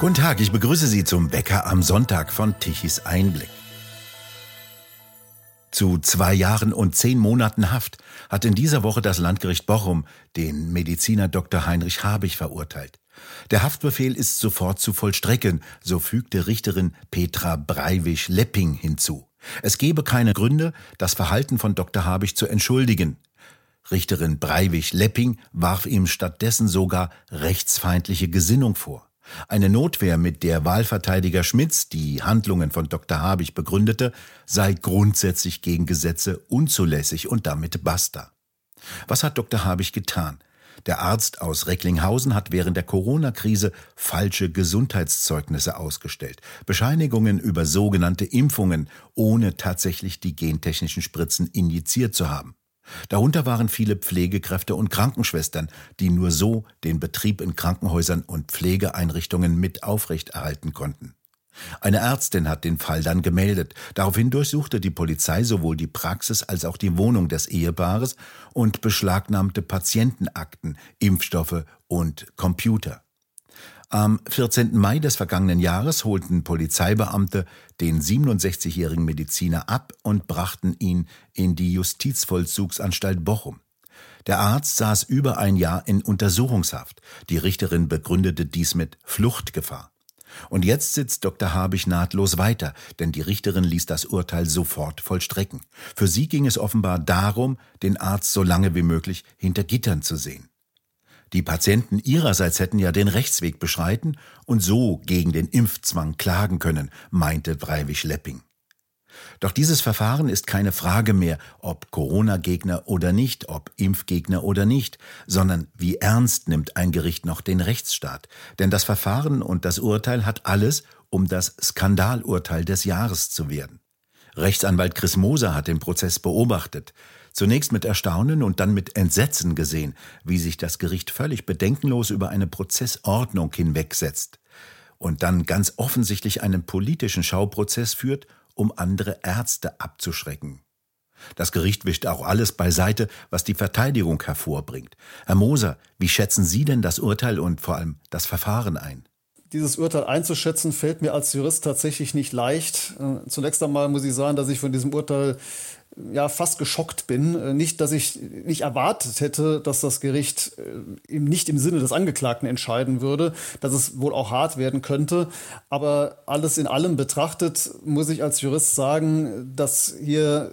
Guten Tag, ich begrüße Sie zum Wecker am Sonntag von Tichys Einblick. Zu zwei Jahren und zehn Monaten Haft hat in dieser Woche das Landgericht Bochum den Mediziner Dr. Heinrich Habich verurteilt. Der Haftbefehl ist sofort zu vollstrecken, so fügte Richterin Petra Breiwisch-Lepping hinzu. Es gebe keine Gründe, das Verhalten von Dr. Habich zu entschuldigen. Richterin Breiwisch-Lepping warf ihm stattdessen sogar rechtsfeindliche Gesinnung vor. Eine Notwehr, mit der Wahlverteidiger Schmitz die Handlungen von Dr. Habich begründete, sei grundsätzlich gegen Gesetze unzulässig und damit basta. Was hat Dr. Habich getan? Der Arzt aus Recklinghausen hat während der Corona-Krise falsche Gesundheitszeugnisse ausgestellt, Bescheinigungen über sogenannte Impfungen, ohne tatsächlich die gentechnischen Spritzen injiziert zu haben. Darunter waren viele Pflegekräfte und Krankenschwestern, die nur so den Betrieb in Krankenhäusern und Pflegeeinrichtungen mit aufrechterhalten konnten. Eine Ärztin hat den Fall dann gemeldet. Daraufhin durchsuchte die Polizei sowohl die Praxis als auch die Wohnung des Ehepaares und beschlagnahmte Patientenakten, Impfstoffe und Computer. Am 14. Mai des vergangenen Jahres holten Polizeibeamte den 67-jährigen Mediziner ab und brachten ihn in die Justizvollzugsanstalt Bochum. Der Arzt saß über ein Jahr in Untersuchungshaft. Die Richterin begründete dies mit Fluchtgefahr. Und jetzt sitzt Dr. Habich nahtlos weiter, denn die Richterin ließ das Urteil sofort vollstrecken. Für sie ging es offenbar darum, den Arzt so lange wie möglich hinter Gittern zu sehen. Die Patienten ihrerseits hätten ja den Rechtsweg beschreiten und so gegen den Impfzwang klagen können, meinte Breiwig-Lepping. Doch dieses Verfahren ist keine Frage mehr, ob Corona-Gegner oder nicht, ob Impfgegner oder nicht, sondern wie ernst nimmt ein Gericht noch den Rechtsstaat. Denn das Verfahren und das Urteil hat alles, um das Skandalurteil des Jahres zu werden. Rechtsanwalt Chris Moser hat den Prozess beobachtet zunächst mit Erstaunen und dann mit Entsetzen gesehen, wie sich das Gericht völlig bedenkenlos über eine Prozessordnung hinwegsetzt und dann ganz offensichtlich einen politischen Schauprozess führt, um andere Ärzte abzuschrecken. Das Gericht wischt auch alles beiseite, was die Verteidigung hervorbringt. Herr Moser, wie schätzen Sie denn das Urteil und vor allem das Verfahren ein? Dieses Urteil einzuschätzen, fällt mir als Jurist tatsächlich nicht leicht. Äh, zunächst einmal muss ich sagen, dass ich von diesem Urteil ja fast geschockt bin. Äh, nicht, dass ich nicht erwartet hätte, dass das Gericht äh, eben nicht im Sinne des Angeklagten entscheiden würde, dass es wohl auch hart werden könnte. Aber alles in allem betrachtet muss ich als Jurist sagen, dass hier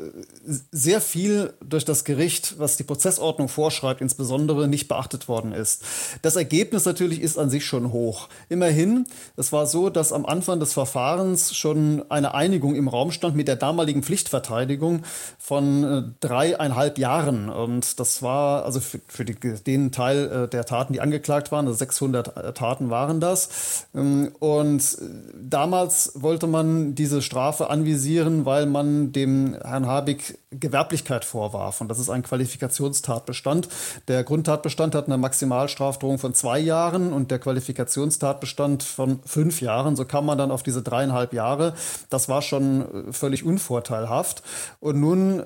sehr viel durch das Gericht, was die Prozessordnung vorschreibt, insbesondere nicht beachtet worden ist. Das Ergebnis natürlich ist an sich schon hoch. Immerhin, es war so, dass am Anfang des Verfahrens schon eine Einigung im Raum stand mit der damaligen Pflichtverteidigung, von äh, dreieinhalb Jahren. Und das war also für, für die, den Teil äh, der Taten, die angeklagt waren, also 600 äh, Taten waren das. Ähm, und damals wollte man diese Strafe anvisieren, weil man dem Herrn Habig Gewerblichkeit vorwarf. Und das ist ein Qualifikationstatbestand. Der Grundtatbestand hat eine Maximalstrafdrohung von zwei Jahren und der Qualifikationstatbestand von fünf Jahren. So kam man dann auf diese dreieinhalb Jahre. Das war schon völlig unvorteilhaft. Und nun äh,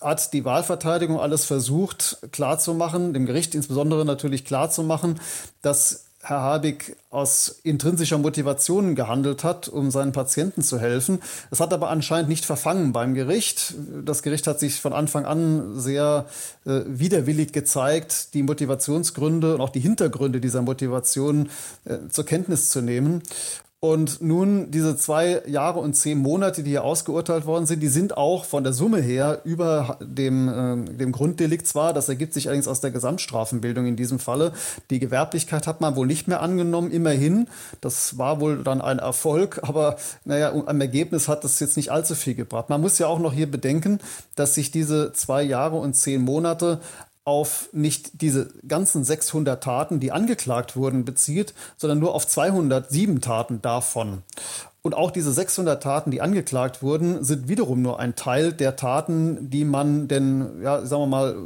hat die Wahlverteidigung alles versucht klarzumachen, dem Gericht insbesondere natürlich klarzumachen, dass Herr Habig aus intrinsischer Motivation gehandelt hat, um seinen Patienten zu helfen. Es hat aber anscheinend nicht verfangen beim Gericht. Das Gericht hat sich von Anfang an sehr äh, widerwillig gezeigt, die Motivationsgründe und auch die Hintergründe dieser Motivation äh, zur Kenntnis zu nehmen. Und nun diese zwei Jahre und zehn Monate, die hier ausgeurteilt worden sind, die sind auch von der Summe her über dem, äh, dem Grunddelikt zwar, das ergibt sich allerdings aus der Gesamtstrafenbildung in diesem Falle. Die Gewerblichkeit hat man wohl nicht mehr angenommen, immerhin. Das war wohl dann ein Erfolg, aber naja, am Ergebnis hat das jetzt nicht allzu viel gebracht. Man muss ja auch noch hier bedenken, dass sich diese zwei Jahre und zehn Monate auf nicht diese ganzen 600 Taten, die angeklagt wurden, bezieht, sondern nur auf 207 Taten davon. Und auch diese 600 Taten, die angeklagt wurden, sind wiederum nur ein Teil der Taten, die man denn, ja, sagen wir mal,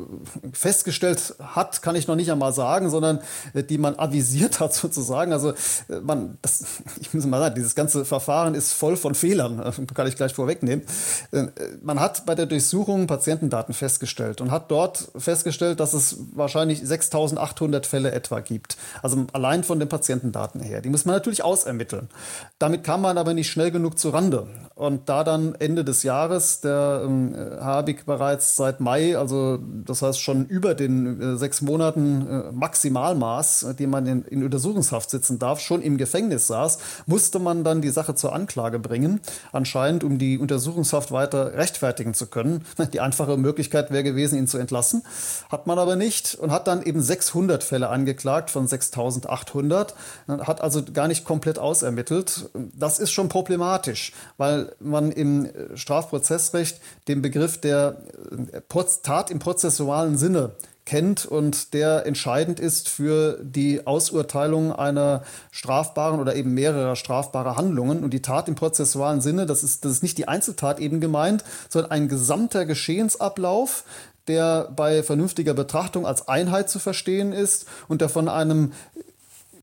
festgestellt hat, kann ich noch nicht einmal sagen, sondern äh, die man avisiert hat sozusagen. Also äh, man, das, ich muss mal sagen, dieses ganze Verfahren ist voll von Fehlern, äh, kann ich gleich vorwegnehmen. Man hat bei der Durchsuchung Patientendaten festgestellt und hat dort festgestellt, dass es wahrscheinlich 6800 Fälle etwa gibt. Also allein von den Patientendaten her. Die muss man natürlich ausermitteln. Damit kam man aber nicht schnell genug zu Rande. Und da dann Ende des Jahres der ähm, Habig bereits seit Mai, also das heißt schon über den äh, sechs Monaten äh, Maximalmaß, äh, die man in, in Untersuchungshaft sitzen darf, schon im Gefängnis saß, musste man dann die Sache zur Anklage bringen. Anscheinend, um die Untersuchungshaft weiter rechtfertigen zu können. Die einfache Möglichkeit wäre gewesen, ihn zu entlassen. Hat man aber nicht und hat dann eben 600 Fälle angeklagt von 6800. Hat also gar nicht komplett ausermittelt. Das ist schon problematisch, weil man im Strafprozessrecht den Begriff der Tat im prozessualen Sinne kennt und der entscheidend ist für die Ausurteilung einer strafbaren oder eben mehrerer strafbarer Handlungen. Und die Tat im prozessualen Sinne, das ist, das ist nicht die Einzeltat eben gemeint, sondern ein gesamter Geschehensablauf, der bei vernünftiger Betrachtung als Einheit zu verstehen ist und der von einem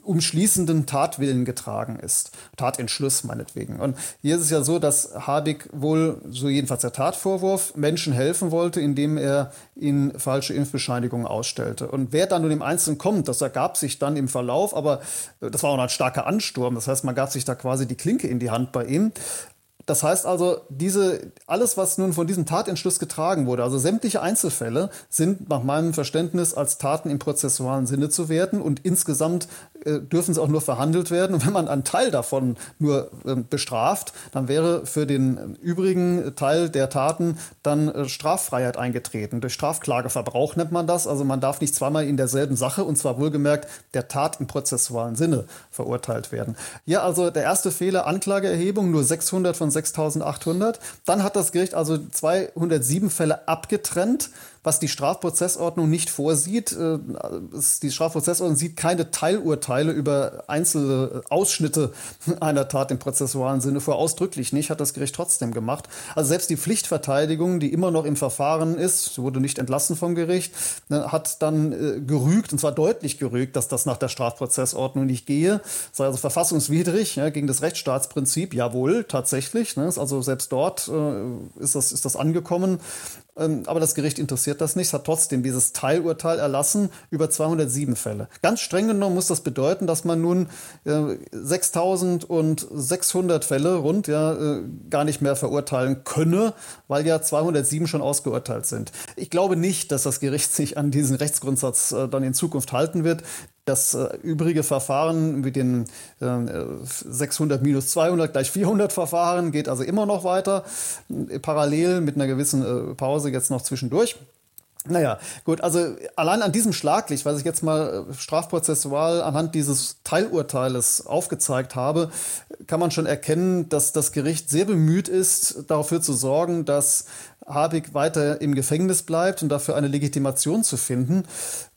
umschließenden Tatwillen getragen ist. Tatentschluss meinetwegen. Und hier ist es ja so, dass Habig wohl, so jedenfalls der Tatvorwurf, Menschen helfen wollte, indem er ihnen falsche Impfbescheinigungen ausstellte. Und wer dann nun im Einzelnen kommt, das ergab sich dann im Verlauf, aber das war auch ein starker Ansturm. Das heißt, man gab sich da quasi die Klinke in die Hand bei ihm. Das heißt also, diese, alles, was nun von diesem Tatentschluss getragen wurde, also sämtliche Einzelfälle, sind nach meinem Verständnis als Taten im prozessualen Sinne zu werten und insgesamt äh, dürfen sie auch nur verhandelt werden. Und wenn man einen Teil davon nur äh, bestraft, dann wäre für den übrigen Teil der Taten dann äh, Straffreiheit eingetreten. Durch Strafklageverbrauch nennt man das. Also man darf nicht zweimal in derselben Sache, und zwar wohlgemerkt der Tat im prozessualen Sinne, verurteilt werden. Hier also der erste Fehler, Anklageerhebung, nur 600 von 6800. Dann hat das Gericht also 207 Fälle abgetrennt was die Strafprozessordnung nicht vorsieht. Äh, die Strafprozessordnung sieht keine Teilurteile über einzelne Ausschnitte einer Tat im prozessualen Sinne vor. Ausdrücklich nicht, hat das Gericht trotzdem gemacht. Also selbst die Pflichtverteidigung, die immer noch im Verfahren ist, wurde nicht entlassen vom Gericht, ne, hat dann äh, gerügt, und zwar deutlich gerügt, dass das nach der Strafprozessordnung nicht gehe. Sei also verfassungswidrig ja, gegen das Rechtsstaatsprinzip. Jawohl, tatsächlich. Ne, also selbst dort äh, ist, das, ist das angekommen. Ähm, aber das Gericht interessiert das nicht, hat trotzdem dieses Teilurteil erlassen über 207 Fälle. Ganz streng genommen muss das bedeuten, dass man nun äh, 6600 Fälle rund ja äh, gar nicht mehr verurteilen könne, weil ja 207 schon ausgeurteilt sind. Ich glaube nicht, dass das Gericht sich an diesen Rechtsgrundsatz äh, dann in Zukunft halten wird. Das äh, übrige Verfahren mit den äh, 600 minus 200 gleich 400 Verfahren geht also immer noch weiter, äh, parallel mit einer gewissen äh, Pause jetzt noch zwischendurch. Naja, gut, also allein an diesem Schlaglicht, was ich jetzt mal äh, strafprozessual anhand dieses Teilurteiles aufgezeigt habe, kann man schon erkennen, dass das Gericht sehr bemüht ist, dafür zu sorgen, dass Habig weiter im Gefängnis bleibt und dafür eine Legitimation zu finden.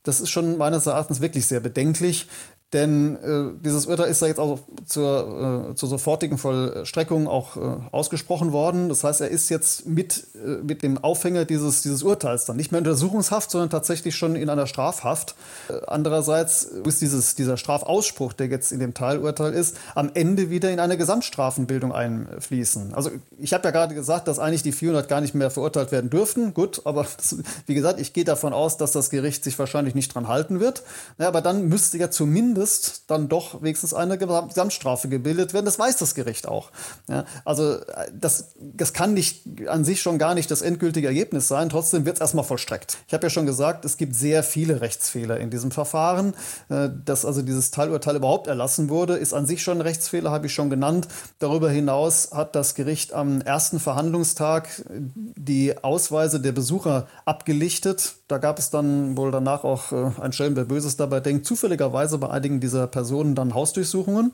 Das ist schon meines Erachtens wirklich sehr bedenklich. Denn äh, dieses Urteil ist ja jetzt auch zur, äh, zur sofortigen Vollstreckung auch äh, ausgesprochen worden. Das heißt, er ist jetzt mit, äh, mit dem Aufhänger dieses, dieses Urteils dann nicht mehr in Untersuchungshaft, sondern tatsächlich schon in einer Strafhaft. Äh, andererseits muss dieses, dieser Strafausspruch, der jetzt in dem Teilurteil ist, am Ende wieder in eine Gesamtstrafenbildung einfließen. Also ich habe ja gerade gesagt, dass eigentlich die 400 gar nicht mehr verurteilt werden dürften. Gut, aber das, wie gesagt, ich gehe davon aus, dass das Gericht sich wahrscheinlich nicht dran halten wird. Ja, aber dann müsste ja zumindest zumindest dann doch wenigstens eine Gesamtstrafe gebildet werden. Das weiß das Gericht auch. Ja, also das, das kann nicht an sich schon gar nicht das endgültige Ergebnis sein. Trotzdem wird es erstmal vollstreckt. Ich habe ja schon gesagt, es gibt sehr viele Rechtsfehler in diesem Verfahren. Äh, dass also dieses Teilurteil überhaupt erlassen wurde, ist an sich schon ein Rechtsfehler, habe ich schon genannt. Darüber hinaus hat das Gericht am ersten Verhandlungstag die Ausweise der Besucher abgelichtet. Da gab es dann wohl danach auch äh, ein Schelm, wer Böses dabei denkt, zufälligerweise bei einigen dieser Personen dann Hausdurchsuchungen.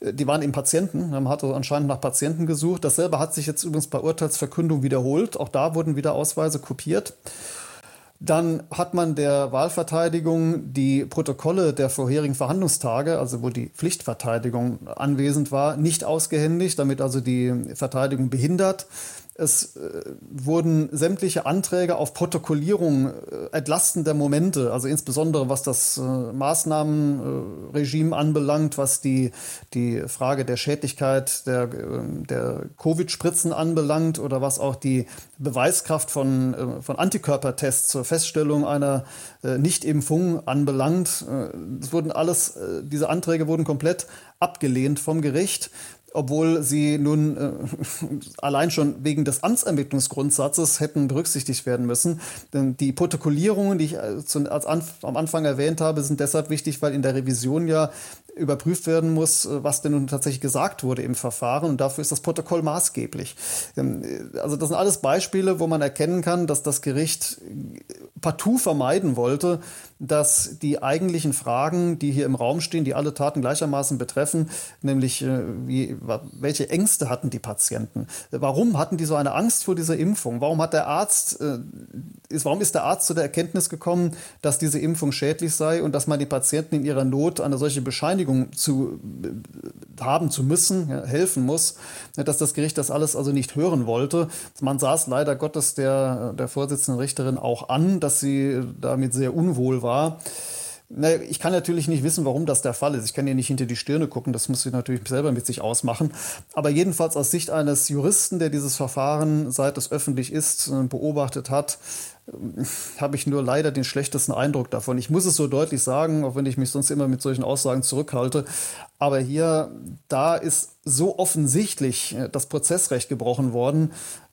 Äh, die waren eben Patienten, man hatte anscheinend nach Patienten gesucht. Dasselbe hat sich jetzt übrigens bei Urteilsverkündung wiederholt. Auch da wurden wieder Ausweise kopiert. Dann hat man der Wahlverteidigung die Protokolle der vorherigen Verhandlungstage, also wo die Pflichtverteidigung anwesend war, nicht ausgehändigt, damit also die Verteidigung behindert. Es äh, wurden sämtliche Anträge auf Protokollierung äh, entlastender Momente, also insbesondere was das äh, Maßnahmenregime anbelangt, was die, die Frage der Schädlichkeit der, der Covid-Spritzen anbelangt oder was auch die Beweiskraft von, von Antikörpertests zur Feststellung einer Nichtimpfung anbelangt. Es wurden alles, diese Anträge wurden komplett abgelehnt vom Gericht obwohl sie nun äh, allein schon wegen des Amtsermittlungsgrundsatzes hätten berücksichtigt werden müssen. Denn die Protokollierungen, die ich äh, zu, als am Anfang erwähnt habe, sind deshalb wichtig, weil in der Revision ja überprüft werden muss, äh, was denn nun tatsächlich gesagt wurde im Verfahren. Und dafür ist das Protokoll maßgeblich. Ähm, äh, also das sind alles Beispiele, wo man erkennen kann, dass das Gericht partout vermeiden wollte, dass die eigentlichen Fragen, die hier im Raum stehen, die alle Taten gleichermaßen betreffen, nämlich äh, wie, welche Ängste hatten die Patienten? Warum hatten die so eine Angst vor dieser Impfung? Warum hat der Arzt, äh, ist, warum ist der Arzt zu der Erkenntnis gekommen, dass diese Impfung schädlich sei und dass man die Patienten in ihrer Not eine solche Bescheinigung zu äh, haben zu müssen, ja, helfen muss, dass das Gericht das alles also nicht hören wollte. Man saß leider Gottes der, der Vorsitzenden Richterin auch an, dass sie damit sehr unwohl war war. Ich kann natürlich nicht wissen, warum das der Fall ist. Ich kann ja nicht hinter die Stirne gucken, das muss ich natürlich selber mit sich ausmachen. Aber jedenfalls aus Sicht eines Juristen, der dieses Verfahren, seit es öffentlich ist, äh, beobachtet hat, äh, habe ich nur leider den schlechtesten Eindruck davon. Ich muss es so deutlich sagen, auch wenn ich mich sonst immer mit solchen Aussagen zurückhalte. Aber hier, da ist so offensichtlich äh, das Prozessrecht gebrochen worden,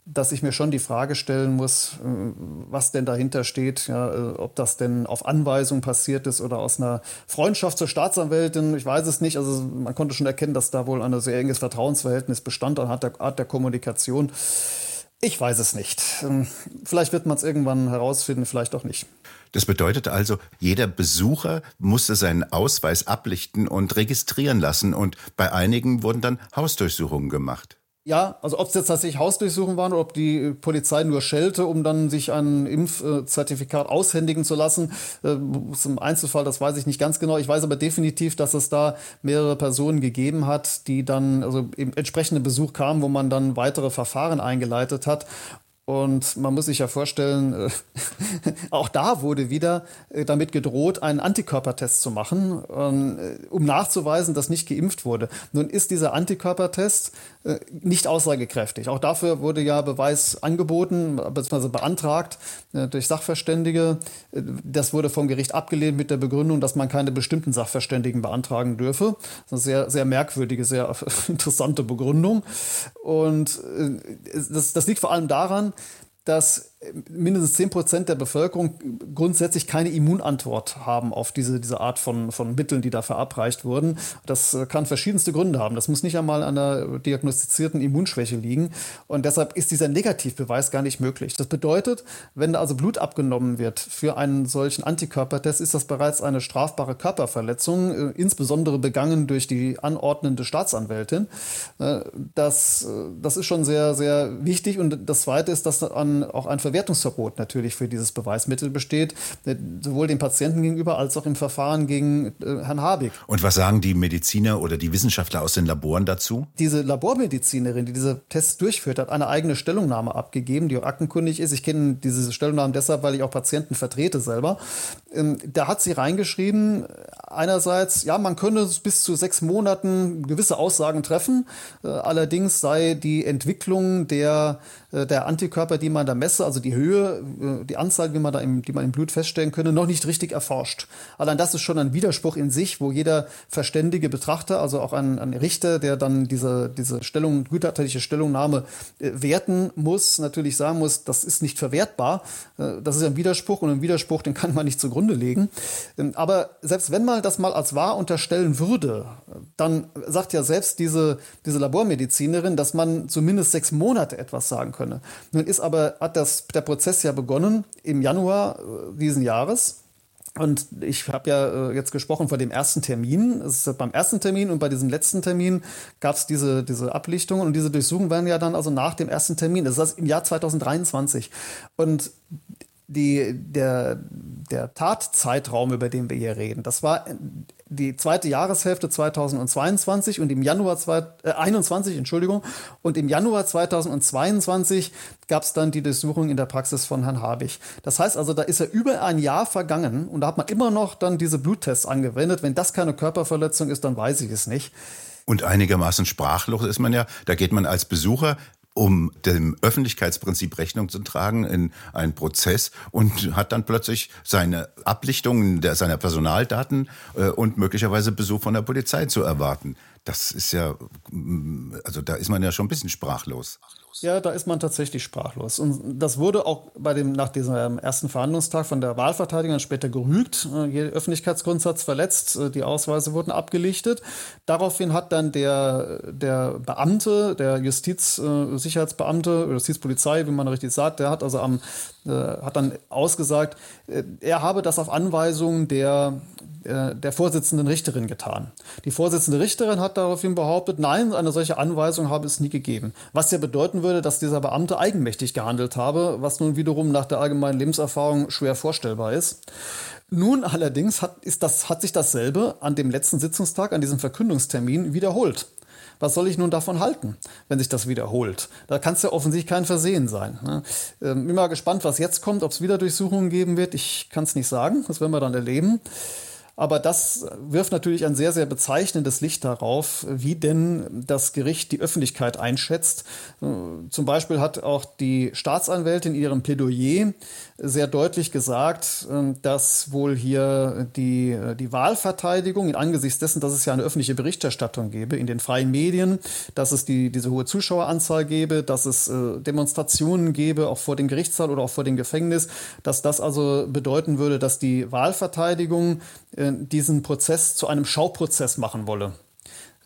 dass ich mir schon die Frage stellen muss, äh, was denn dahinter steht, ja, äh, ob das denn auf Anweisung passiert ist oder aus einer Freundschaft zur Staatsanwältin. Ich weiß es nicht. Also man konnte schon erkennen, dass da wohl ein sehr enges Vertrauensverhältnis bestand an der Art der Kommunikation. Ich weiß es nicht. Ähm, vielleicht wird man es irgendwann herausfinden, vielleicht auch nicht. Das bedeutet also, jeder Besucher musste seinen Ausweis ablichten und registrieren lassen und bei einigen wurden dann Hausdurchsuchungen gemacht. Ja, also ob es jetzt tatsächlich Hausdurchsuchungen waren oder ob die Polizei nur schellte, um dann sich ein Impfzertifikat aushändigen zu lassen. Äh, Im Einzelfall, das weiß ich nicht ganz genau. Ich weiß aber definitiv, dass es da mehrere Personen gegeben hat, die dann, also im entsprechenden Besuch kamen, wo man dann weitere Verfahren eingeleitet hat. Und man muss sich ja vorstellen, äh, auch da wurde wieder äh, damit gedroht, einen Antikörpertest zu machen, ähm, äh, um nachzuweisen, dass nicht geimpft wurde. Nun ist dieser Antikörpertest nicht aussagekräftig. Auch dafür wurde ja Beweis angeboten, bzw. beantragt durch Sachverständige. Das wurde vom Gericht abgelehnt mit der Begründung, dass man keine bestimmten Sachverständigen beantragen dürfe. Das ist eine sehr, sehr merkwürdige, sehr interessante Begründung. Und das, das liegt vor allem daran, dass mindestens 10 Prozent der Bevölkerung grundsätzlich keine Immunantwort haben auf diese, diese Art von, von Mitteln, die da verabreicht wurden. Das äh, kann verschiedenste Gründe haben. Das muss nicht einmal an einer diagnostizierten Immunschwäche liegen. Und deshalb ist dieser Negativbeweis gar nicht möglich. Das bedeutet, wenn da also Blut abgenommen wird für einen solchen Antikörpertest, ist das bereits eine strafbare Körperverletzung, äh, insbesondere begangen durch die anordnende Staatsanwältin. Äh, das, das ist schon sehr, sehr wichtig. Und das Zweite ist, dass dann auch ein Verwertungsverbot natürlich für dieses Beweismittel besteht, äh, sowohl dem Patienten gegenüber als auch im Verfahren gegen äh, Herrn Habig. Und was sagen die Mediziner oder die Wissenschaftler aus den Laboren dazu? Diese Labormedizinerin, die diese Tests durchführt, hat eine eigene Stellungnahme abgegeben, die auch aktenkundig ist. Ich kenne diese Stellungnahme deshalb, weil ich auch Patienten vertrete selber. Ähm, da hat sie reingeschrieben, einerseits, ja, man könne bis zu sechs Monaten gewisse Aussagen treffen. Äh, allerdings sei die Entwicklung der, äh, der Antikörper, die man da messe, also die Höhe, äh, die Anzahl, wie man da im, die man im Blut feststellen könne, noch nicht richtig erforscht. Allein das ist schon ein Widerspruch in sich, wo jeder verständige Betrachter, also auch ein, ein Richter, der dann diese, diese Stellung, güterliche Stellungnahme werten muss, natürlich sagen muss, das ist nicht verwertbar. Das ist ein Widerspruch und ein Widerspruch, den kann man nicht zugrunde legen. Ähm, aber selbst wenn man das mal als wahr unterstellen würde, dann sagt ja selbst diese, diese Labormedizinerin, dass man zumindest sechs Monate etwas sagen könne. Nun ist aber, hat das, der Prozess ja begonnen im Januar äh, diesen Jahres. Und ich habe ja äh, jetzt gesprochen von dem ersten Termin. Es ist beim ersten Termin und bei diesem letzten Termin gab es diese, diese Ablichtungen und diese Durchsuchungen werden ja dann also nach dem ersten Termin. Das ist das im Jahr 2023. Und die, der, der Tatzeitraum, über den wir hier reden, das war die zweite Jahreshälfte 2022 und im Januar zwei, äh, 21, Entschuldigung, und im Januar 2022 gab es dann die Durchsuchung in der Praxis von Herrn Habich. Das heißt also, da ist ja über ein Jahr vergangen und da hat man immer noch dann diese Bluttests angewendet. Wenn das keine Körperverletzung ist, dann weiß ich es nicht. Und einigermaßen sprachlos ist man ja. Da geht man als Besucher um dem Öffentlichkeitsprinzip Rechnung zu tragen in einen Prozess und hat dann plötzlich seine Ablichtungen der, seiner Personaldaten äh, und möglicherweise Besuch von der Polizei zu erwarten. Das ist ja, also da ist man ja schon ein bisschen sprachlos. Ja, da ist man tatsächlich sprachlos. Und das wurde auch bei dem, nach diesem ersten Verhandlungstag von der Wahlverteidigung später gerügt. Äh, Öffentlichkeitsgrundsatz verletzt, äh, die Ausweise wurden abgelichtet. Daraufhin hat dann der, der Beamte, der Justizsicherheitsbeamte, Justizpolizei, wie man richtig sagt, der hat also am, äh, hat dann ausgesagt, er habe das auf Anweisung der der Vorsitzenden Richterin getan. Die Vorsitzende Richterin hat daraufhin behauptet, nein, eine solche Anweisung habe es nie gegeben. Was ja bedeuten würde, dass dieser Beamte eigenmächtig gehandelt habe, was nun wiederum nach der allgemeinen Lebenserfahrung schwer vorstellbar ist. Nun allerdings hat, ist das, hat sich dasselbe an dem letzten Sitzungstag, an diesem Verkündungstermin wiederholt. Was soll ich nun davon halten, wenn sich das wiederholt? Da kann es ja offensichtlich kein Versehen sein. Ne? Ähm, bin mal gespannt, was jetzt kommt, ob es wieder Durchsuchungen geben wird. Ich kann es nicht sagen, das werden wir dann erleben. Aber das wirft natürlich ein sehr, sehr bezeichnendes Licht darauf, wie denn das Gericht die Öffentlichkeit einschätzt. Zum Beispiel hat auch die Staatsanwältin in ihrem Plädoyer sehr deutlich gesagt, dass wohl hier die, die Wahlverteidigung angesichts dessen, dass es ja eine öffentliche Berichterstattung gäbe in den freien Medien, dass es die, diese hohe Zuschaueranzahl gäbe, dass es äh, Demonstrationen gäbe, auch vor dem Gerichtssaal oder auch vor dem Gefängnis, dass das also bedeuten würde, dass die Wahlverteidigung äh, diesen Prozess zu einem Schauprozess machen wolle.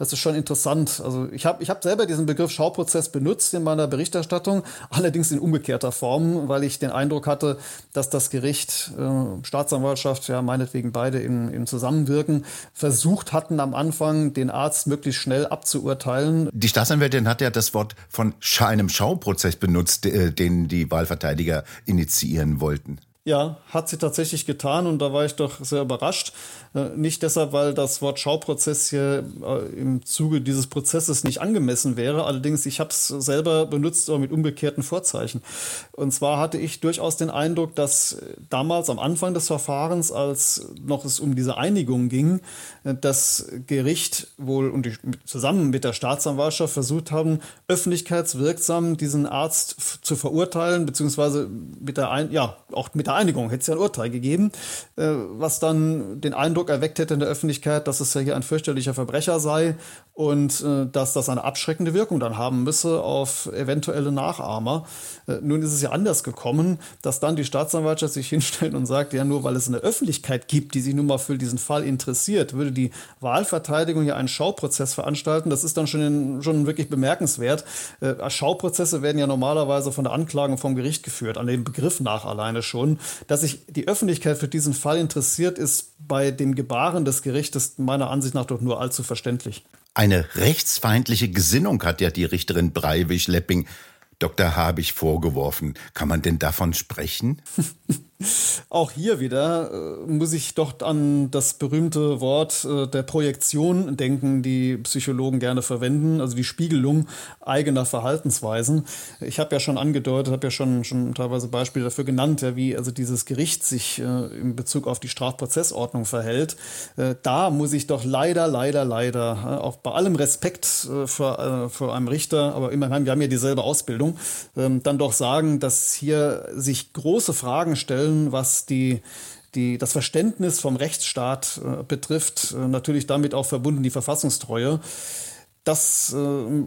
Das ist schon interessant. Also ich habe ich hab selber diesen Begriff Schauprozess benutzt in meiner Berichterstattung, allerdings in umgekehrter Form, weil ich den Eindruck hatte, dass das Gericht, äh, Staatsanwaltschaft, ja meinetwegen beide im, im Zusammenwirken, versucht hatten am Anfang, den Arzt möglichst schnell abzuurteilen. Die Staatsanwältin hat ja das Wort von einem Schauprozess benutzt, äh, den die Wahlverteidiger initiieren wollten. Ja, hat sie tatsächlich getan und da war ich doch sehr überrascht. Äh, nicht deshalb, weil das Wort Schauprozess hier äh, im Zuge dieses Prozesses nicht angemessen wäre. Allerdings, ich habe es selber benutzt, aber mit umgekehrten Vorzeichen. Und zwar hatte ich durchaus den Eindruck, dass damals am Anfang des Verfahrens, als noch es um diese Einigung ging, äh, das Gericht wohl und die, zusammen mit der Staatsanwaltschaft versucht haben, öffentlichkeitswirksam diesen Arzt zu verurteilen, beziehungsweise mit der Ein ja auch mit der Einigung hätte es ja ein Urteil gegeben, was dann den Eindruck erweckt hätte in der Öffentlichkeit, dass es ja hier ein fürchterlicher Verbrecher sei und äh, dass das eine abschreckende Wirkung dann haben müsse auf eventuelle Nachahmer. Äh, nun ist es ja anders gekommen, dass dann die Staatsanwaltschaft sich hinstellt und sagt, ja, nur weil es eine Öffentlichkeit gibt, die sich nun mal für diesen Fall interessiert, würde die Wahlverteidigung ja einen Schauprozess veranstalten. Das ist dann schon, schon wirklich bemerkenswert. Äh, Schauprozesse werden ja normalerweise von der Anklage vom Gericht geführt, an dem Begriff nach alleine schon. Dass sich die Öffentlichkeit für diesen Fall interessiert, ist bei dem Gebaren des Gerichtes meiner Ansicht nach doch nur allzu verständlich. Eine rechtsfeindliche Gesinnung hat ja die Richterin Breiwig-Lepping Dr. Habich vorgeworfen. Kann man denn davon sprechen? Auch hier wieder äh, muss ich doch an das berühmte Wort äh, der Projektion denken, die Psychologen gerne verwenden, also die Spiegelung eigener Verhaltensweisen. Ich habe ja schon angedeutet, habe ja schon, schon teilweise Beispiele dafür genannt, ja, wie also dieses Gericht sich äh, in Bezug auf die Strafprozessordnung verhält. Äh, da muss ich doch leider, leider, leider, äh, auch bei allem Respekt äh, vor, vor einem Richter, aber immerhin, wir haben ja dieselbe Ausbildung, ähm, dann doch sagen, dass hier sich große Fragen stellen, allem, was die, die, das Verständnis vom Rechtsstaat äh, betrifft, äh, natürlich damit auch verbunden die Verfassungstreue das, äh,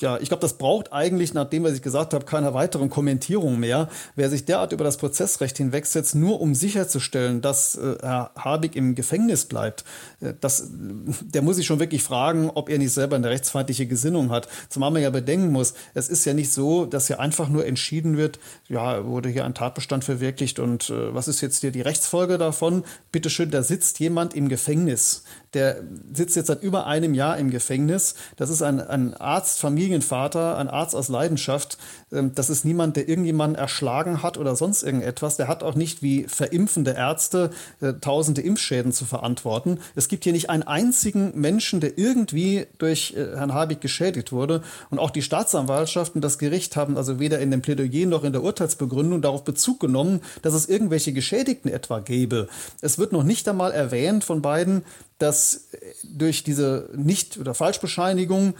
ja, ich glaube, das braucht eigentlich, nachdem was ich gesagt habe, keine weiteren Kommentierungen mehr. Wer sich derart über das Prozessrecht hinwegsetzt, nur um sicherzustellen, dass äh, Herr Habig im Gefängnis bleibt, äh, das, der muss sich schon wirklich fragen, ob er nicht selber eine rechtsfeindliche Gesinnung hat. Zumal man ja bedenken muss, es ist ja nicht so, dass hier einfach nur entschieden wird, ja, wurde hier ein Tatbestand verwirklicht und äh, was ist jetzt hier die Rechtsfolge davon? Bitteschön, da sitzt jemand im Gefängnis der sitzt jetzt seit über einem Jahr im Gefängnis. Das ist ein, ein Arzt, Familienvater, ein Arzt aus Leidenschaft. Ähm, das ist niemand, der irgendjemanden erschlagen hat oder sonst irgendetwas. Der hat auch nicht wie verimpfende Ärzte äh, tausende Impfschäden zu verantworten. Es gibt hier nicht einen einzigen Menschen, der irgendwie durch äh, Herrn Habig geschädigt wurde. Und auch die Staatsanwaltschaft und das Gericht haben also weder in dem Plädoyer noch in der Urteilsbegründung darauf Bezug genommen, dass es irgendwelche Geschädigten etwa gäbe. Es wird noch nicht einmal erwähnt von beiden, dass durch diese Nicht- oder Falschbescheinigung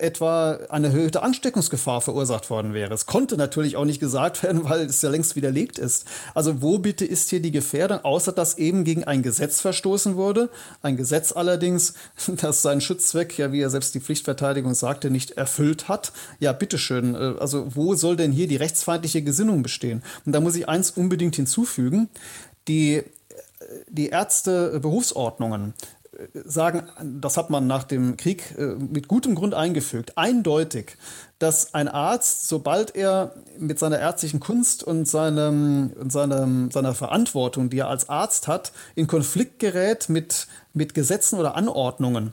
etwa eine erhöhte Ansteckungsgefahr verursacht worden wäre. Es konnte natürlich auch nicht gesagt werden, weil es ja längst widerlegt ist. Also wo bitte ist hier die Gefährdung, außer dass eben gegen ein Gesetz verstoßen wurde? Ein Gesetz allerdings, das seinen Schutzzweck, ja wie er selbst die Pflichtverteidigung sagte, nicht erfüllt hat. Ja, bitteschön. Äh, also wo soll denn hier die rechtsfeindliche Gesinnung bestehen? Und da muss ich eins unbedingt hinzufügen. Die die Ärzteberufsordnungen sagen, das hat man nach dem Krieg äh, mit gutem Grund eingefügt, eindeutig, dass ein Arzt, sobald er mit seiner ärztlichen Kunst und seinem, und seinem, seiner Verantwortung, die er als Arzt hat, in Konflikt gerät mit, mit Gesetzen oder Anordnungen,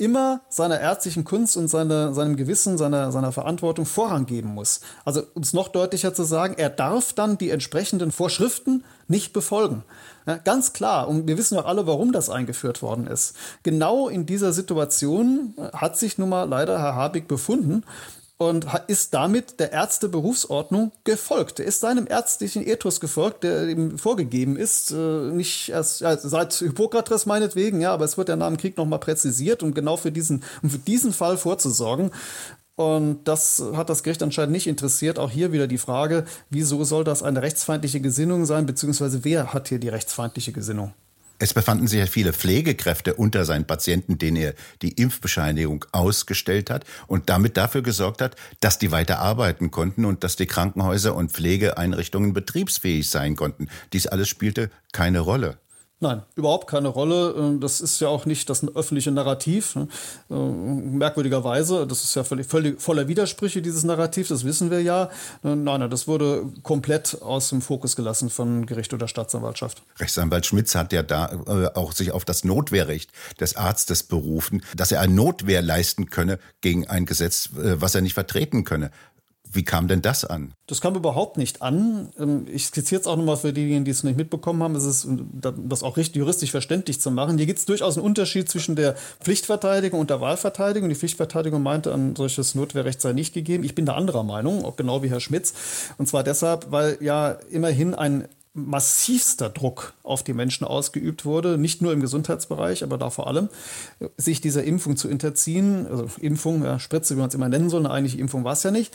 immer seiner ärztlichen Kunst und seine, seinem Gewissen, seiner, seiner Verantwortung Vorrang geben muss. Also um es noch deutlicher zu sagen, er darf dann die entsprechenden Vorschriften nicht befolgen. Ja, ganz klar, und wir wissen auch alle, warum das eingeführt worden ist. Genau in dieser Situation hat sich nun mal leider Herr Habig befunden und ist damit der Ärzteberufsordnung gefolgt. Er ist seinem ärztlichen Ethos gefolgt, der ihm vorgegeben ist, äh, nicht erst ja, seit Hippokrates meinetwegen, ja, aber es wird ja nach dem Krieg nochmal präzisiert, um genau für diesen, um für diesen Fall vorzusorgen. Und das hat das Gericht anscheinend nicht interessiert. Auch hier wieder die Frage, wieso soll das eine rechtsfeindliche Gesinnung sein, beziehungsweise wer hat hier die rechtsfeindliche Gesinnung? Es befanden sich ja viele Pflegekräfte unter seinen Patienten, denen er die Impfbescheinigung ausgestellt hat und damit dafür gesorgt hat, dass die weiter arbeiten konnten und dass die Krankenhäuser und Pflegeeinrichtungen betriebsfähig sein konnten. Dies alles spielte keine Rolle. Nein, überhaupt keine Rolle. Ähm, das ist ja auch nicht das öffentliche Narrativ. Ne? Ähm, merkwürdigerweise, das ist ja völlig, völlig voller Widersprüche, dieses Narrativ, das wissen wir ja. Äh, nein, nein, das wurde komplett aus dem Fokus gelassen von Gericht oder Staatsanwaltschaft. Rechtsanwalt Schmitz hat ja da äh, auch sich auf das Notwehrrecht des Arztes berufen, dass er eine Notwehr leisten könne gegen ein Gesetz, äh, was er nicht vertreten könne. Wie kam denn das an? Das kam überhaupt nicht an. Ähm, ich skizziere es auch nochmal für diejenigen, die es nicht mitbekommen haben. Es ist, das auch richtig juristisch verständlich zu machen. Hier gibt es durchaus einen Unterschied zwischen der Pflichtverteidigung und der Wahlverteidigung. Die Pflichtverteidigung meinte, ein solches Notwehrrecht sei nicht gegeben. Ich bin da anderer Meinung, auch genau wie Herr Schmitz. Und zwar deshalb, weil ja immerhin ein massivster Druck auf die Menschen ausgeübt wurde, nicht nur im Gesundheitsbereich, aber da vor allem, sich dieser Impfung zu unterziehen, also Impfung, ja, Spritze, wie man es immer nennen soll, eine eigentliche Impfung war es ja nicht.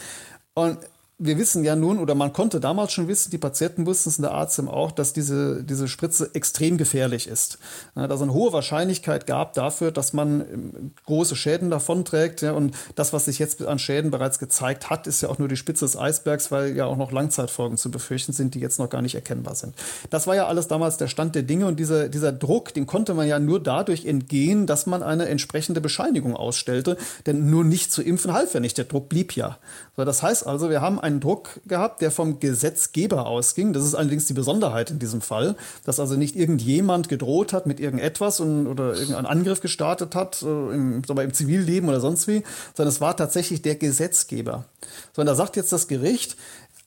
Und wir wissen ja nun, oder man konnte damals schon wissen, die Patienten wussten es in der Arzt auch, dass diese, diese Spritze extrem gefährlich ist. Ja, dass es eine hohe Wahrscheinlichkeit gab dafür, dass man ähm, große Schäden davonträgt. Ja, und das, was sich jetzt an Schäden bereits gezeigt hat, ist ja auch nur die Spitze des Eisbergs, weil ja auch noch Langzeitfolgen zu befürchten sind, die jetzt noch gar nicht erkennbar sind. Das war ja alles damals der Stand der Dinge und dieser, dieser Druck, den konnte man ja nur dadurch entgehen, dass man eine entsprechende Bescheinigung ausstellte. Denn nur nicht zu impfen half ja nicht. Der Druck blieb ja. So, das heißt also, wir haben einen Druck gehabt, der vom Gesetzgeber ausging. Das ist allerdings die Besonderheit in diesem Fall, dass also nicht irgendjemand gedroht hat mit irgendetwas und, oder irgendeinen Angriff gestartet hat, äh, im, im Zivilleben oder sonst wie, sondern es war tatsächlich der Gesetzgeber. So, und da sagt jetzt das Gericht,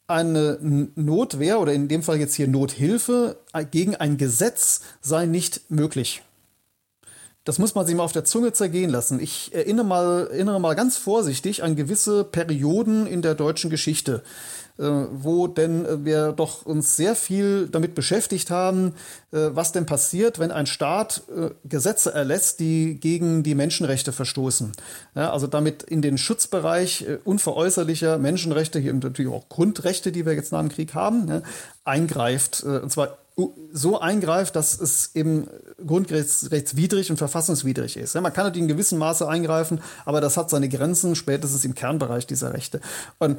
eine Notwehr oder in dem Fall jetzt hier Nothilfe gegen ein Gesetz sei nicht möglich. Das muss man sich mal auf der Zunge zergehen lassen. Ich erinnere mal, erinnere mal ganz vorsichtig an gewisse Perioden in der deutschen Geschichte, wo denn wir doch uns sehr viel damit beschäftigt haben, äh, was denn passiert, wenn ein Staat äh, Gesetze erlässt, die gegen die Menschenrechte verstoßen. Ja, also damit in den Schutzbereich unveräußerlicher Menschenrechte, hier natürlich auch Grundrechte, die wir jetzt nach dem Krieg haben, ja, eingreift. Und zwar so eingreift, dass es eben grundrechtswidrig und verfassungswidrig ist. man kann natürlich in gewissem Maße eingreifen, aber das hat seine Grenzen, spätestens im Kernbereich dieser Rechte. Und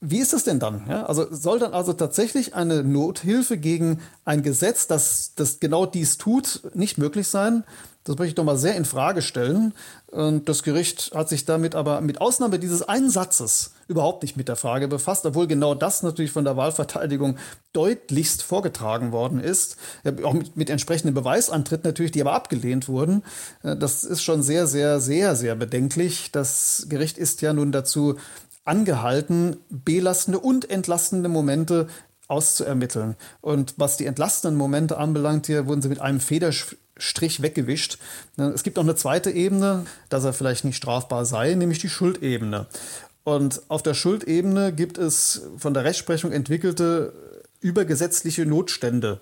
wie ist es denn dann? Ja, also soll dann also tatsächlich eine Nothilfe gegen ein Gesetz, das, das genau dies tut, nicht möglich sein? Das möchte ich doch mal sehr in Frage stellen. Und das Gericht hat sich damit aber mit Ausnahme dieses einen Satzes überhaupt nicht mit der Frage befasst, obwohl genau das natürlich von der Wahlverteidigung deutlichst vorgetragen worden ist. Auch mit, mit entsprechenden Beweisantritten natürlich, die aber abgelehnt wurden. Das ist schon sehr, sehr, sehr, sehr bedenklich. Das Gericht ist ja nun dazu angehalten, belastende und entlastende Momente auszuermitteln. Und was die entlastenden Momente anbelangt, hier wurden sie mit einem Federstrich weggewischt. Es gibt auch eine zweite Ebene, dass er vielleicht nicht strafbar sei, nämlich die Schuldebene. Und auf der Schuldebene gibt es von der Rechtsprechung entwickelte übergesetzliche Notstände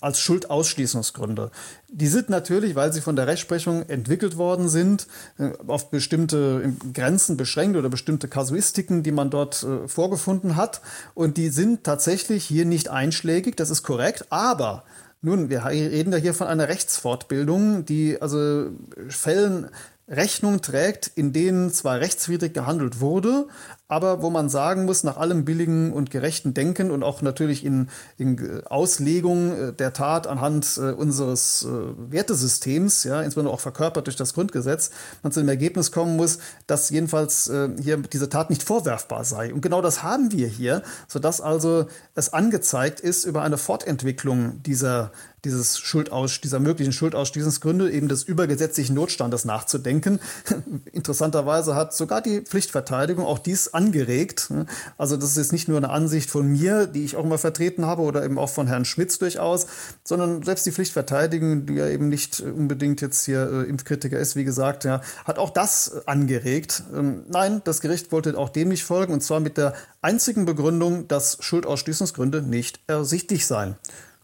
als Schuldausschließungsgründe. Die sind natürlich, weil sie von der Rechtsprechung entwickelt worden sind, äh, auf bestimmte Grenzen beschränkt oder bestimmte Kasuistiken, die man dort äh, vorgefunden hat. Und die sind tatsächlich hier nicht einschlägig, das ist korrekt, aber nun, wir reden ja hier von einer Rechtsfortbildung, die also Fällen Rechnung trägt, in denen zwar rechtswidrig gehandelt wurde, aber wo man sagen muss, nach allem billigen und gerechten Denken und auch natürlich in, in Auslegung äh, der Tat anhand äh, unseres äh, Wertesystems, ja, insbesondere auch verkörpert durch das Grundgesetz, man zu dem Ergebnis kommen muss, dass jedenfalls äh, hier diese Tat nicht vorwerfbar sei. Und genau das haben wir hier, sodass also es angezeigt ist über eine Fortentwicklung dieser dieses Schuldaus, dieser möglichen Schuldausschließungsgründe, eben des übergesetzlichen Notstandes nachzudenken. Interessanterweise hat sogar die Pflichtverteidigung auch dies angeregt. Also das ist jetzt nicht nur eine Ansicht von mir, die ich auch immer vertreten habe, oder eben auch von Herrn Schmitz durchaus, sondern selbst die Pflichtverteidigung, die ja eben nicht unbedingt jetzt hier äh, Impfkritiker ist, wie gesagt, ja, hat auch das angeregt. Ähm, nein, das Gericht wollte auch dem nicht folgen, und zwar mit der einzigen Begründung, dass Schuldausschließungsgründe nicht ersichtlich seien.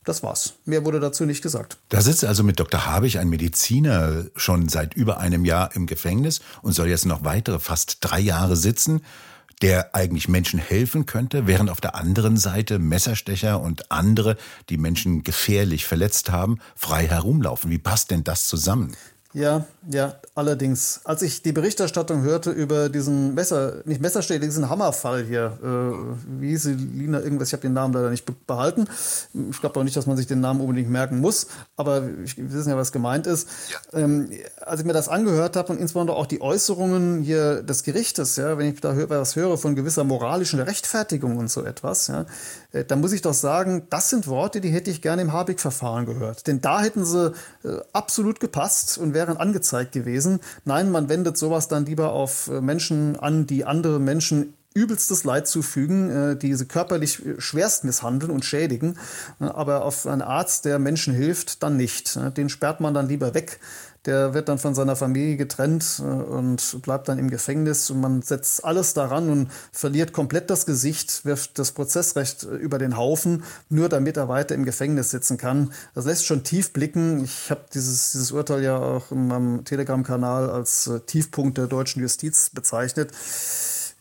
Das war's. Mehr wurde dazu nicht gesagt. Da sitzt also mit Dr. Habich ein Mediziner schon seit über einem Jahr im Gefängnis und soll jetzt noch weitere fast drei Jahre sitzen, der eigentlich Menschen helfen könnte, während auf der anderen Seite Messerstecher und andere, die Menschen gefährlich verletzt haben, frei herumlaufen. Wie passt denn das zusammen? Ja, ja, allerdings. Als ich die Berichterstattung hörte über diesen Messer, nicht Messerstich, diesen Hammerfall hier, äh, wie hieß sie, Lina irgendwas, ich habe den Namen leider nicht behalten. Ich glaube auch nicht, dass man sich den Namen unbedingt merken muss, aber wir wissen ja, was gemeint ist. Ja. Ähm, als ich mir das angehört habe und insbesondere auch die Äußerungen hier des Gerichtes, ja, wenn ich da was höre von gewisser moralischen Rechtfertigung und so etwas, ja, äh, dann muss ich doch sagen, das sind Worte, die hätte ich gerne im Habig-Verfahren gehört. Denn da hätten sie äh, absolut gepasst und wären angezeigt gewesen. Nein, man wendet sowas dann lieber auf äh, Menschen an, die andere Menschen übelstes Leid zufügen, die sie körperlich schwerst misshandeln und schädigen. Aber auf einen Arzt, der Menschen hilft, dann nicht. Den sperrt man dann lieber weg der wird dann von seiner Familie getrennt äh, und bleibt dann im Gefängnis und man setzt alles daran und verliert komplett das Gesicht, wirft das Prozessrecht äh, über den Haufen, nur damit er weiter im Gefängnis sitzen kann. Das lässt schon tief blicken. Ich habe dieses, dieses Urteil ja auch in meinem Telegram-Kanal als äh, Tiefpunkt der deutschen Justiz bezeichnet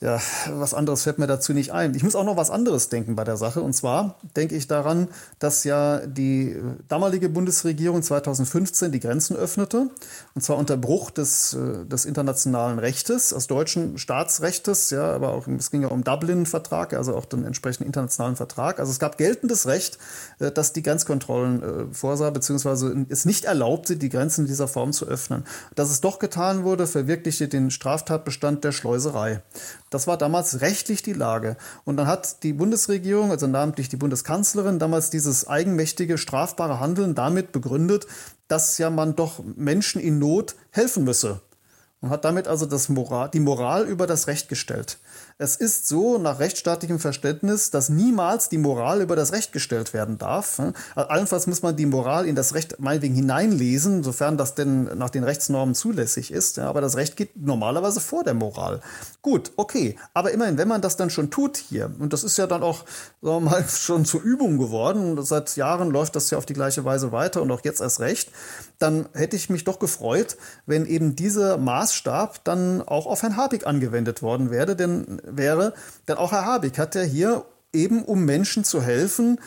ja, was anderes fällt mir dazu nicht ein. Ich muss auch noch was anderes denken bei der Sache. Und zwar denke ich daran, dass ja die damalige Bundesregierung 2015 die Grenzen öffnete. Und zwar unter Bruch des, äh, des internationalen Rechtes, des deutschen Staatsrechtes. Ja, aber auch, es ging ja um Dublin-Vertrag, also auch den entsprechenden internationalen Vertrag. Also es gab geltendes Recht, äh, das die Grenzkontrollen äh, vorsah, beziehungsweise es nicht erlaubte, die Grenzen in dieser Form zu öffnen. Dass es doch getan wurde, verwirklichte den Straftatbestand der Schleuserei. Das war damals rechtlich die Lage. Und dann hat die Bundesregierung, also namentlich die Bundeskanzlerin, damals dieses eigenmächtige strafbare Handeln damit begründet, dass ja man doch Menschen in Not helfen müsse. Und hat damit also das Moral, die Moral über das Recht gestellt. Es ist so nach rechtsstaatlichem Verständnis, dass niemals die Moral über das Recht gestellt werden darf. Allenfalls muss man die Moral in das Recht meinetwegen hineinlesen, sofern das denn nach den Rechtsnormen zulässig ist. Aber das Recht geht normalerweise vor der Moral. Gut, okay. Aber immerhin, wenn man das dann schon tut hier, und das ist ja dann auch sagen wir mal, schon zur Übung geworden, seit Jahren läuft das ja auf die gleiche Weise weiter und auch jetzt erst recht, dann hätte ich mich doch gefreut, wenn eben dieser Maßstab dann auch auf Herrn Habig angewendet worden wäre, denn wäre, denn auch Herr Habeck hat ja hier eben, um Menschen zu helfen,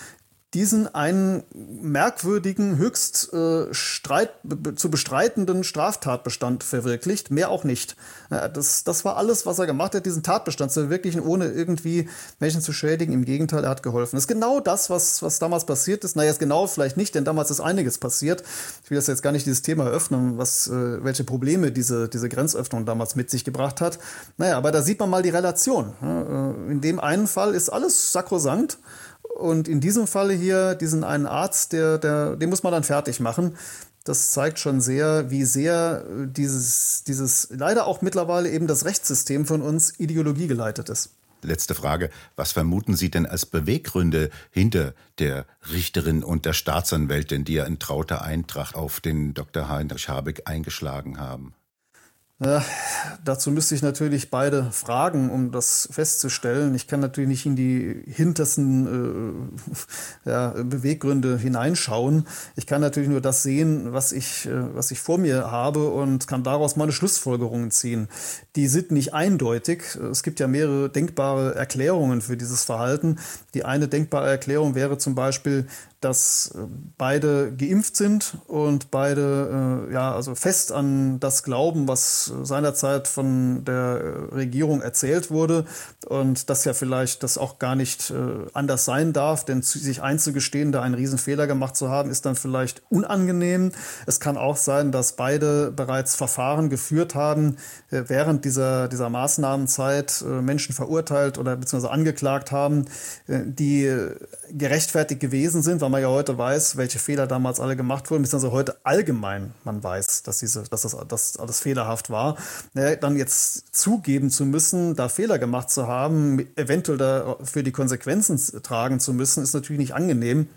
diesen einen merkwürdigen, höchst äh, streit, zu bestreitenden Straftatbestand verwirklicht, mehr auch nicht. Ja, das, das war alles, was er gemacht hat, diesen Tatbestand zu verwirklichen, ohne irgendwie Menschen zu schädigen. Im Gegenteil, er hat geholfen. Das ist genau das, was, was damals passiert ist. Naja, ist genau vielleicht nicht, denn damals ist einiges passiert. Ich will das jetzt gar nicht dieses Thema eröffnen, was, äh, welche Probleme diese, diese Grenzöffnung damals mit sich gebracht hat. Naja, aber da sieht man mal die Relation. Äh, in dem einen Fall ist alles sakrosankt. Und in diesem Falle hier, diesen einen Arzt, der, der, den muss man dann fertig machen. Das zeigt schon sehr, wie sehr dieses, dieses leider auch mittlerweile eben das Rechtssystem von uns Ideologie geleitet ist. Letzte Frage. Was vermuten Sie denn als Beweggründe hinter der Richterin und der Staatsanwältin, die ja in trauter Eintracht auf den Dr. Heinrich Habeck eingeschlagen haben? Dazu müsste ich natürlich beide fragen, um das festzustellen. Ich kann natürlich nicht in die hintersten äh, ja, Beweggründe hineinschauen. Ich kann natürlich nur das sehen, was ich, äh, was ich vor mir habe und kann daraus meine Schlussfolgerungen ziehen. Die sind nicht eindeutig. Es gibt ja mehrere denkbare Erklärungen für dieses Verhalten. Die eine denkbare Erklärung wäre zum Beispiel, dass äh, beide geimpft sind und beide äh, ja also fest an das glauben, was seinerzeit von der Regierung erzählt wurde und dass ja vielleicht das auch gar nicht äh, anders sein darf, denn sich einzugestehen, da einen Riesenfehler gemacht zu haben, ist dann vielleicht unangenehm. Es kann auch sein, dass beide bereits Verfahren geführt haben, äh, während dieser, dieser Maßnahmenzeit äh, Menschen verurteilt oder beziehungsweise angeklagt haben, äh, die gerechtfertigt gewesen sind, weil man ja heute weiß, welche Fehler damals alle gemacht wurden, beziehungsweise heute allgemein man weiß, dass, diese, dass das alles fehlerhaft war. Dann jetzt zugeben zu müssen, da Fehler gemacht zu haben, eventuell dafür die Konsequenzen tragen zu müssen, ist natürlich nicht angenehm.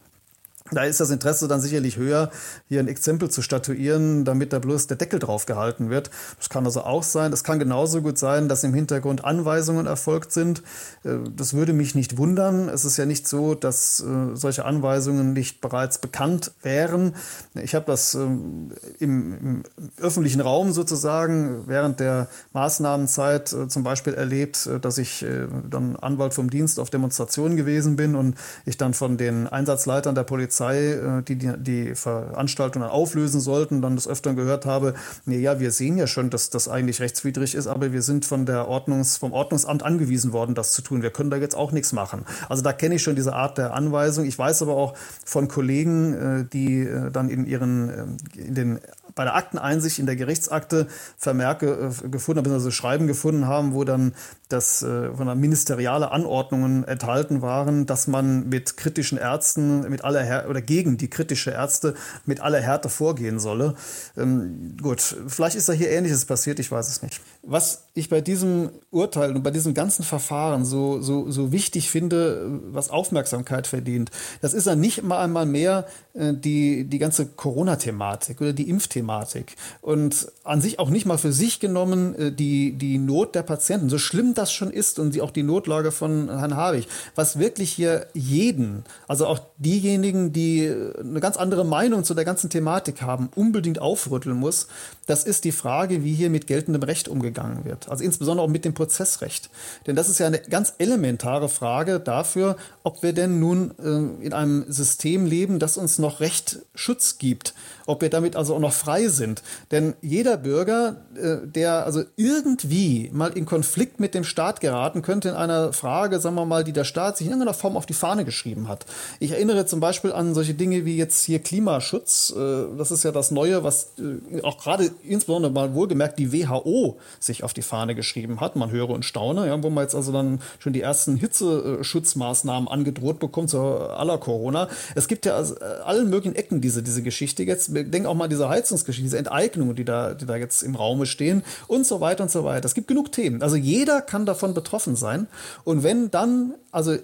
Da ist das Interesse dann sicherlich höher, hier ein Exempel zu statuieren, damit da bloß der Deckel drauf gehalten wird. Das kann also auch sein. Es kann genauso gut sein, dass im Hintergrund Anweisungen erfolgt sind. Äh, das würde mich nicht wundern. Es ist ja nicht so, dass äh, solche Anweisungen nicht bereits bekannt wären. Ich habe das ähm, im, im öffentlichen Raum sozusagen während der Maßnahmenzeit äh, zum Beispiel erlebt, dass ich dann Anwalt vom Dienst auf Demonstrationen gewesen bin und ich dann von den Einsatzleitern der Polizei Polizei, äh, die, die Veranstaltung auflösen sollten, dann des Öfteren gehört habe, ja, wir sehen ja schon, dass das eigentlich rechtswidrig ist, aber wir sind von der Ordnungs, vom Ordnungsamt angewiesen worden, das zu tun. Wir können da jetzt auch nichts machen. Also da kenne ich schon diese Art der Anweisung. Ich weiß aber auch von Kollegen, äh, die äh, dann in ihren, in den bei der Akteneinsicht in der Gerichtsakte Vermerke gefunden haben, also Schreiben gefunden haben, wo dann das äh, von der ministeriale Anordnungen enthalten waren, dass man mit kritischen Ärzten mit aller Her oder gegen die kritische Ärzte mit aller Härte vorgehen solle. Ähm, gut, vielleicht ist da hier Ähnliches passiert, ich weiß es nicht. Was ich bei diesem Urteil und bei diesem ganzen Verfahren so, so, so wichtig finde, was Aufmerksamkeit verdient, das ist dann nicht mal einmal mehr äh, die, die ganze Corona-Thematik oder die Impfthematik und an sich auch nicht mal für sich genommen äh, die, die Not der Patienten, so schlimm das schon ist und die, auch die Notlage von Herrn Habig, was wirklich hier jeden, also auch diejenigen, die eine ganz andere Meinung zu der ganzen Thematik haben, unbedingt aufrütteln muss, das ist die Frage, wie hier mit geltendem Recht umgegangen wird. Also insbesondere auch mit dem Prozessrecht. Denn das ist ja eine ganz elementare Frage dafür, ob wir denn nun äh, in einem System leben, das uns noch Rechtsschutz gibt, ob wir damit also auch noch frei sind. Denn jeder Bürger, äh, der also irgendwie mal in Konflikt mit dem Staat geraten könnte in einer Frage, sagen wir mal, die der Staat sich in irgendeiner Form auf die Fahne geschrieben hat. Ich erinnere zum Beispiel an solche Dinge wie jetzt hier Klimaschutz. Äh, das ist ja das Neue, was äh, auch gerade insbesondere mal wohlgemerkt die WHO sich auf die Fahne geschrieben hat. Man höre und staune, ja, wo man jetzt also dann schon die ersten Hitzeschutzmaßnahmen angedroht bekommt, so aller Corona. Es gibt ja aus allen möglichen Ecken diese, diese Geschichte. Jetzt denk auch mal diese Heizungsgeschichte, diese Enteignungen, die da, die da jetzt im Raume stehen und so weiter und so weiter. Es gibt genug Themen. Also jeder kann davon betroffen sein. Und wenn dann, also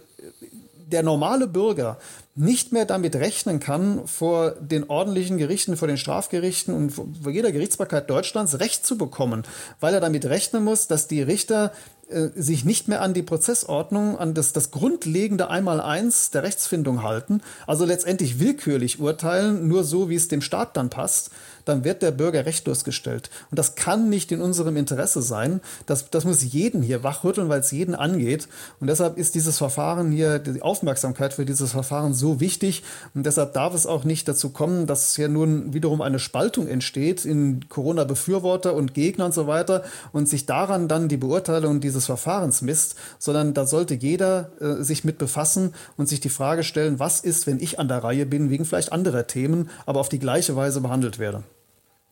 der normale Bürger nicht mehr damit rechnen kann, vor den ordentlichen Gerichten, vor den Strafgerichten und vor jeder Gerichtsbarkeit Deutschlands Recht zu bekommen, weil er damit rechnen muss, dass die Richter äh, sich nicht mehr an die Prozessordnung, an das, das grundlegende Einmaleins der Rechtsfindung halten, also letztendlich willkürlich urteilen, nur so, wie es dem Staat dann passt, dann wird der Bürger rechtlos gestellt. Und das kann nicht in unserem Interesse sein. Das, das muss jeden hier wachrütteln, weil es jeden angeht. Und deshalb ist dieses Verfahren hier, die Aufmerksamkeit für dieses Verfahren so wichtig und deshalb darf es auch nicht dazu kommen, dass hier nun wiederum eine Spaltung entsteht in Corona-Befürworter und Gegner und so weiter und sich daran dann die Beurteilung dieses Verfahrens misst, sondern da sollte jeder äh, sich mit befassen und sich die Frage stellen, was ist, wenn ich an der Reihe bin, wegen vielleicht anderer Themen, aber auf die gleiche Weise behandelt werde.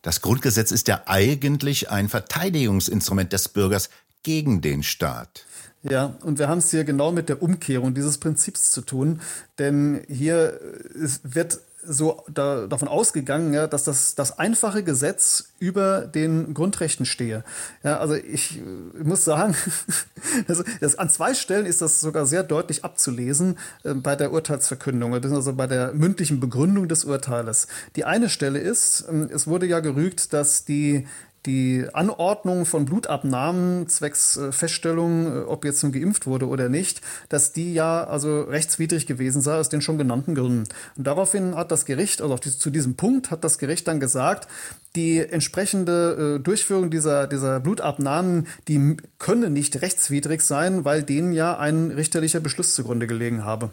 Das Grundgesetz ist ja eigentlich ein Verteidigungsinstrument des Bürgers gegen den Staat. Ja, und wir haben es hier genau mit der Umkehrung dieses Prinzips zu tun, denn hier wird so da, davon ausgegangen, ja, dass das, das einfache Gesetz über den Grundrechten stehe. Ja, also ich, ich muss sagen, also das, an zwei Stellen ist das sogar sehr deutlich abzulesen äh, bei der Urteilsverkündung, also bei der mündlichen Begründung des Urteiles. Die eine Stelle ist, äh, es wurde ja gerügt, dass die die Anordnung von Blutabnahmen zwecks äh, Feststellung, äh, ob jetzt nun geimpft wurde oder nicht, dass die ja also rechtswidrig gewesen sei aus den schon genannten Gründen. Und daraufhin hat das Gericht, also zu diesem Punkt hat das Gericht dann gesagt, die entsprechende äh, Durchführung dieser, dieser Blutabnahmen, die könne nicht rechtswidrig sein, weil denen ja ein richterlicher Beschluss zugrunde gelegen habe.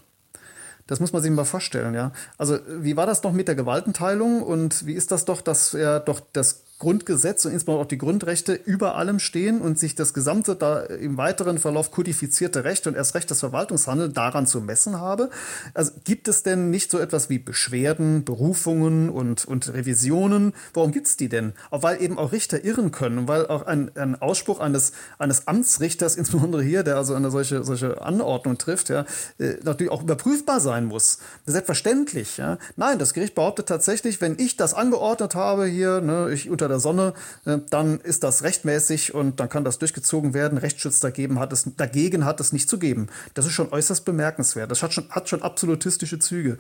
Das muss man sich mal vorstellen, ja. Also, wie war das noch mit der Gewaltenteilung und wie ist das doch, dass er doch das Grundgesetz und insbesondere auch die Grundrechte über allem stehen und sich das gesamte da im weiteren Verlauf kodifizierte Recht und erst recht das Verwaltungshandeln daran zu messen habe. Also gibt es denn nicht so etwas wie Beschwerden, Berufungen und, und Revisionen? Warum gibt es die denn? Auch weil eben auch Richter irren können und weil auch ein, ein Ausspruch eines, eines Amtsrichters, insbesondere hier, der also eine solche, solche Anordnung trifft, ja, äh, natürlich auch überprüfbar sein muss. Selbstverständlich. Ja. Nein, das Gericht behauptet tatsächlich, wenn ich das angeordnet habe hier, ne, ich unter der Sonne, äh, dann ist das rechtmäßig und dann kann das durchgezogen werden. Rechtsschutz dagegen hat es, dagegen hat es nicht zu geben. Das ist schon äußerst bemerkenswert. Das hat schon, hat schon absolutistische Züge.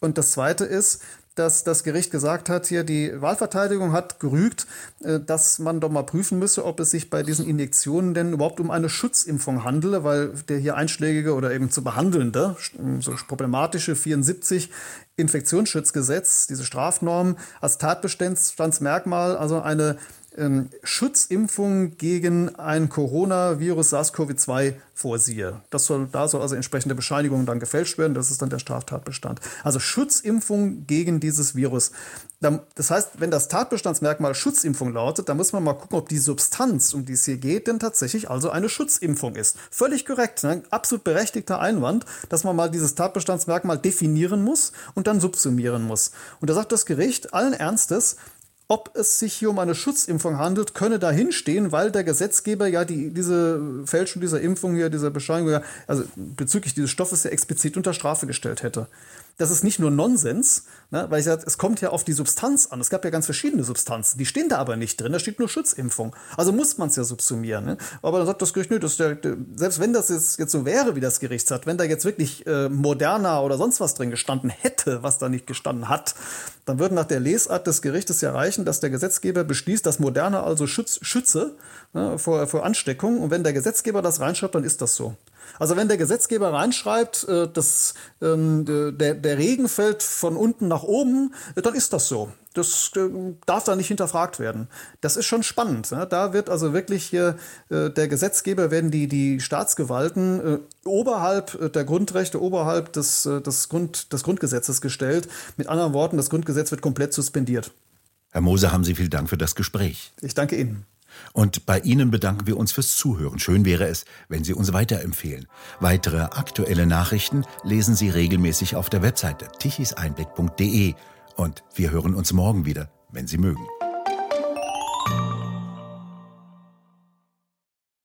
Und das Zweite ist, dass das Gericht gesagt hat, hier die Wahlverteidigung hat gerügt, äh, dass man doch mal prüfen müsse, ob es sich bei diesen Injektionen denn überhaupt um eine Schutzimpfung handele, weil der hier einschlägige oder eben zu behandelnde, so problematische 74 Infektionsschutzgesetz, diese Strafnorm als Tatbestandsmerkmal, also eine ähm, Schutzimpfung gegen ein Coronavirus SARS-CoV-2 vorsiehe. Das soll, da soll also entsprechende Bescheinigung dann gefälscht werden. Das ist dann der Straftatbestand. Also Schutzimpfung gegen dieses Virus. Das heißt, wenn das Tatbestandsmerkmal Schutzimpfung lautet, dann muss man mal gucken, ob die Substanz, um die es hier geht, denn tatsächlich also eine Schutzimpfung ist. Völlig korrekt. Ne? Absolut berechtigter Einwand, dass man mal dieses Tatbestandsmerkmal definieren muss und dann subsumieren muss. Und da sagt das Gericht allen Ernstes, ob es sich hier um eine Schutzimpfung handelt, könne dahinstehen, weil der Gesetzgeber ja die, diese Fälschung dieser Impfung hier, dieser Bescheinigung, also bezüglich dieses Stoffes ja explizit unter Strafe gestellt hätte das ist nicht nur Nonsens, ne, weil ich sage, es kommt ja auf die Substanz an. Es gab ja ganz verschiedene Substanzen, die stehen da aber nicht drin, da steht nur Schutzimpfung. Also muss man es ja subsumieren. Ne? Aber dann sagt das Gericht, nö, das der, selbst wenn das jetzt, jetzt so wäre, wie das Gericht sagt, wenn da jetzt wirklich äh, moderner oder sonst was drin gestanden hätte, was da nicht gestanden hat, dann würde nach der Lesart des Gerichtes ja reichen, dass der Gesetzgeber beschließt, dass Moderna also schütz, schütze ne, vor, vor Ansteckung. Und wenn der Gesetzgeber das reinschreibt, dann ist das so. Also wenn der Gesetzgeber reinschreibt, äh, dass ähm, der, der Regen fällt von unten nach oben, äh, dann ist das so. Das äh, darf da nicht hinterfragt werden. Das ist schon spannend. Ne? Da wird also wirklich hier der Gesetzgeber, werden die, die Staatsgewalten oberhalb der Grundrechte, oberhalb des, des, Grund, des Grundgesetzes gestellt. Mit anderen Worten, das Grundgesetz wird komplett suspendiert. Herr Moser, haben Sie vielen Dank für das Gespräch. Ich danke Ihnen. Und bei Ihnen bedanken wir uns fürs Zuhören. Schön wäre es, wenn Sie uns weiterempfehlen. Weitere aktuelle Nachrichten lesen Sie regelmäßig auf der Webseite tichiseinblick.de. Und wir hören uns morgen wieder, wenn Sie mögen.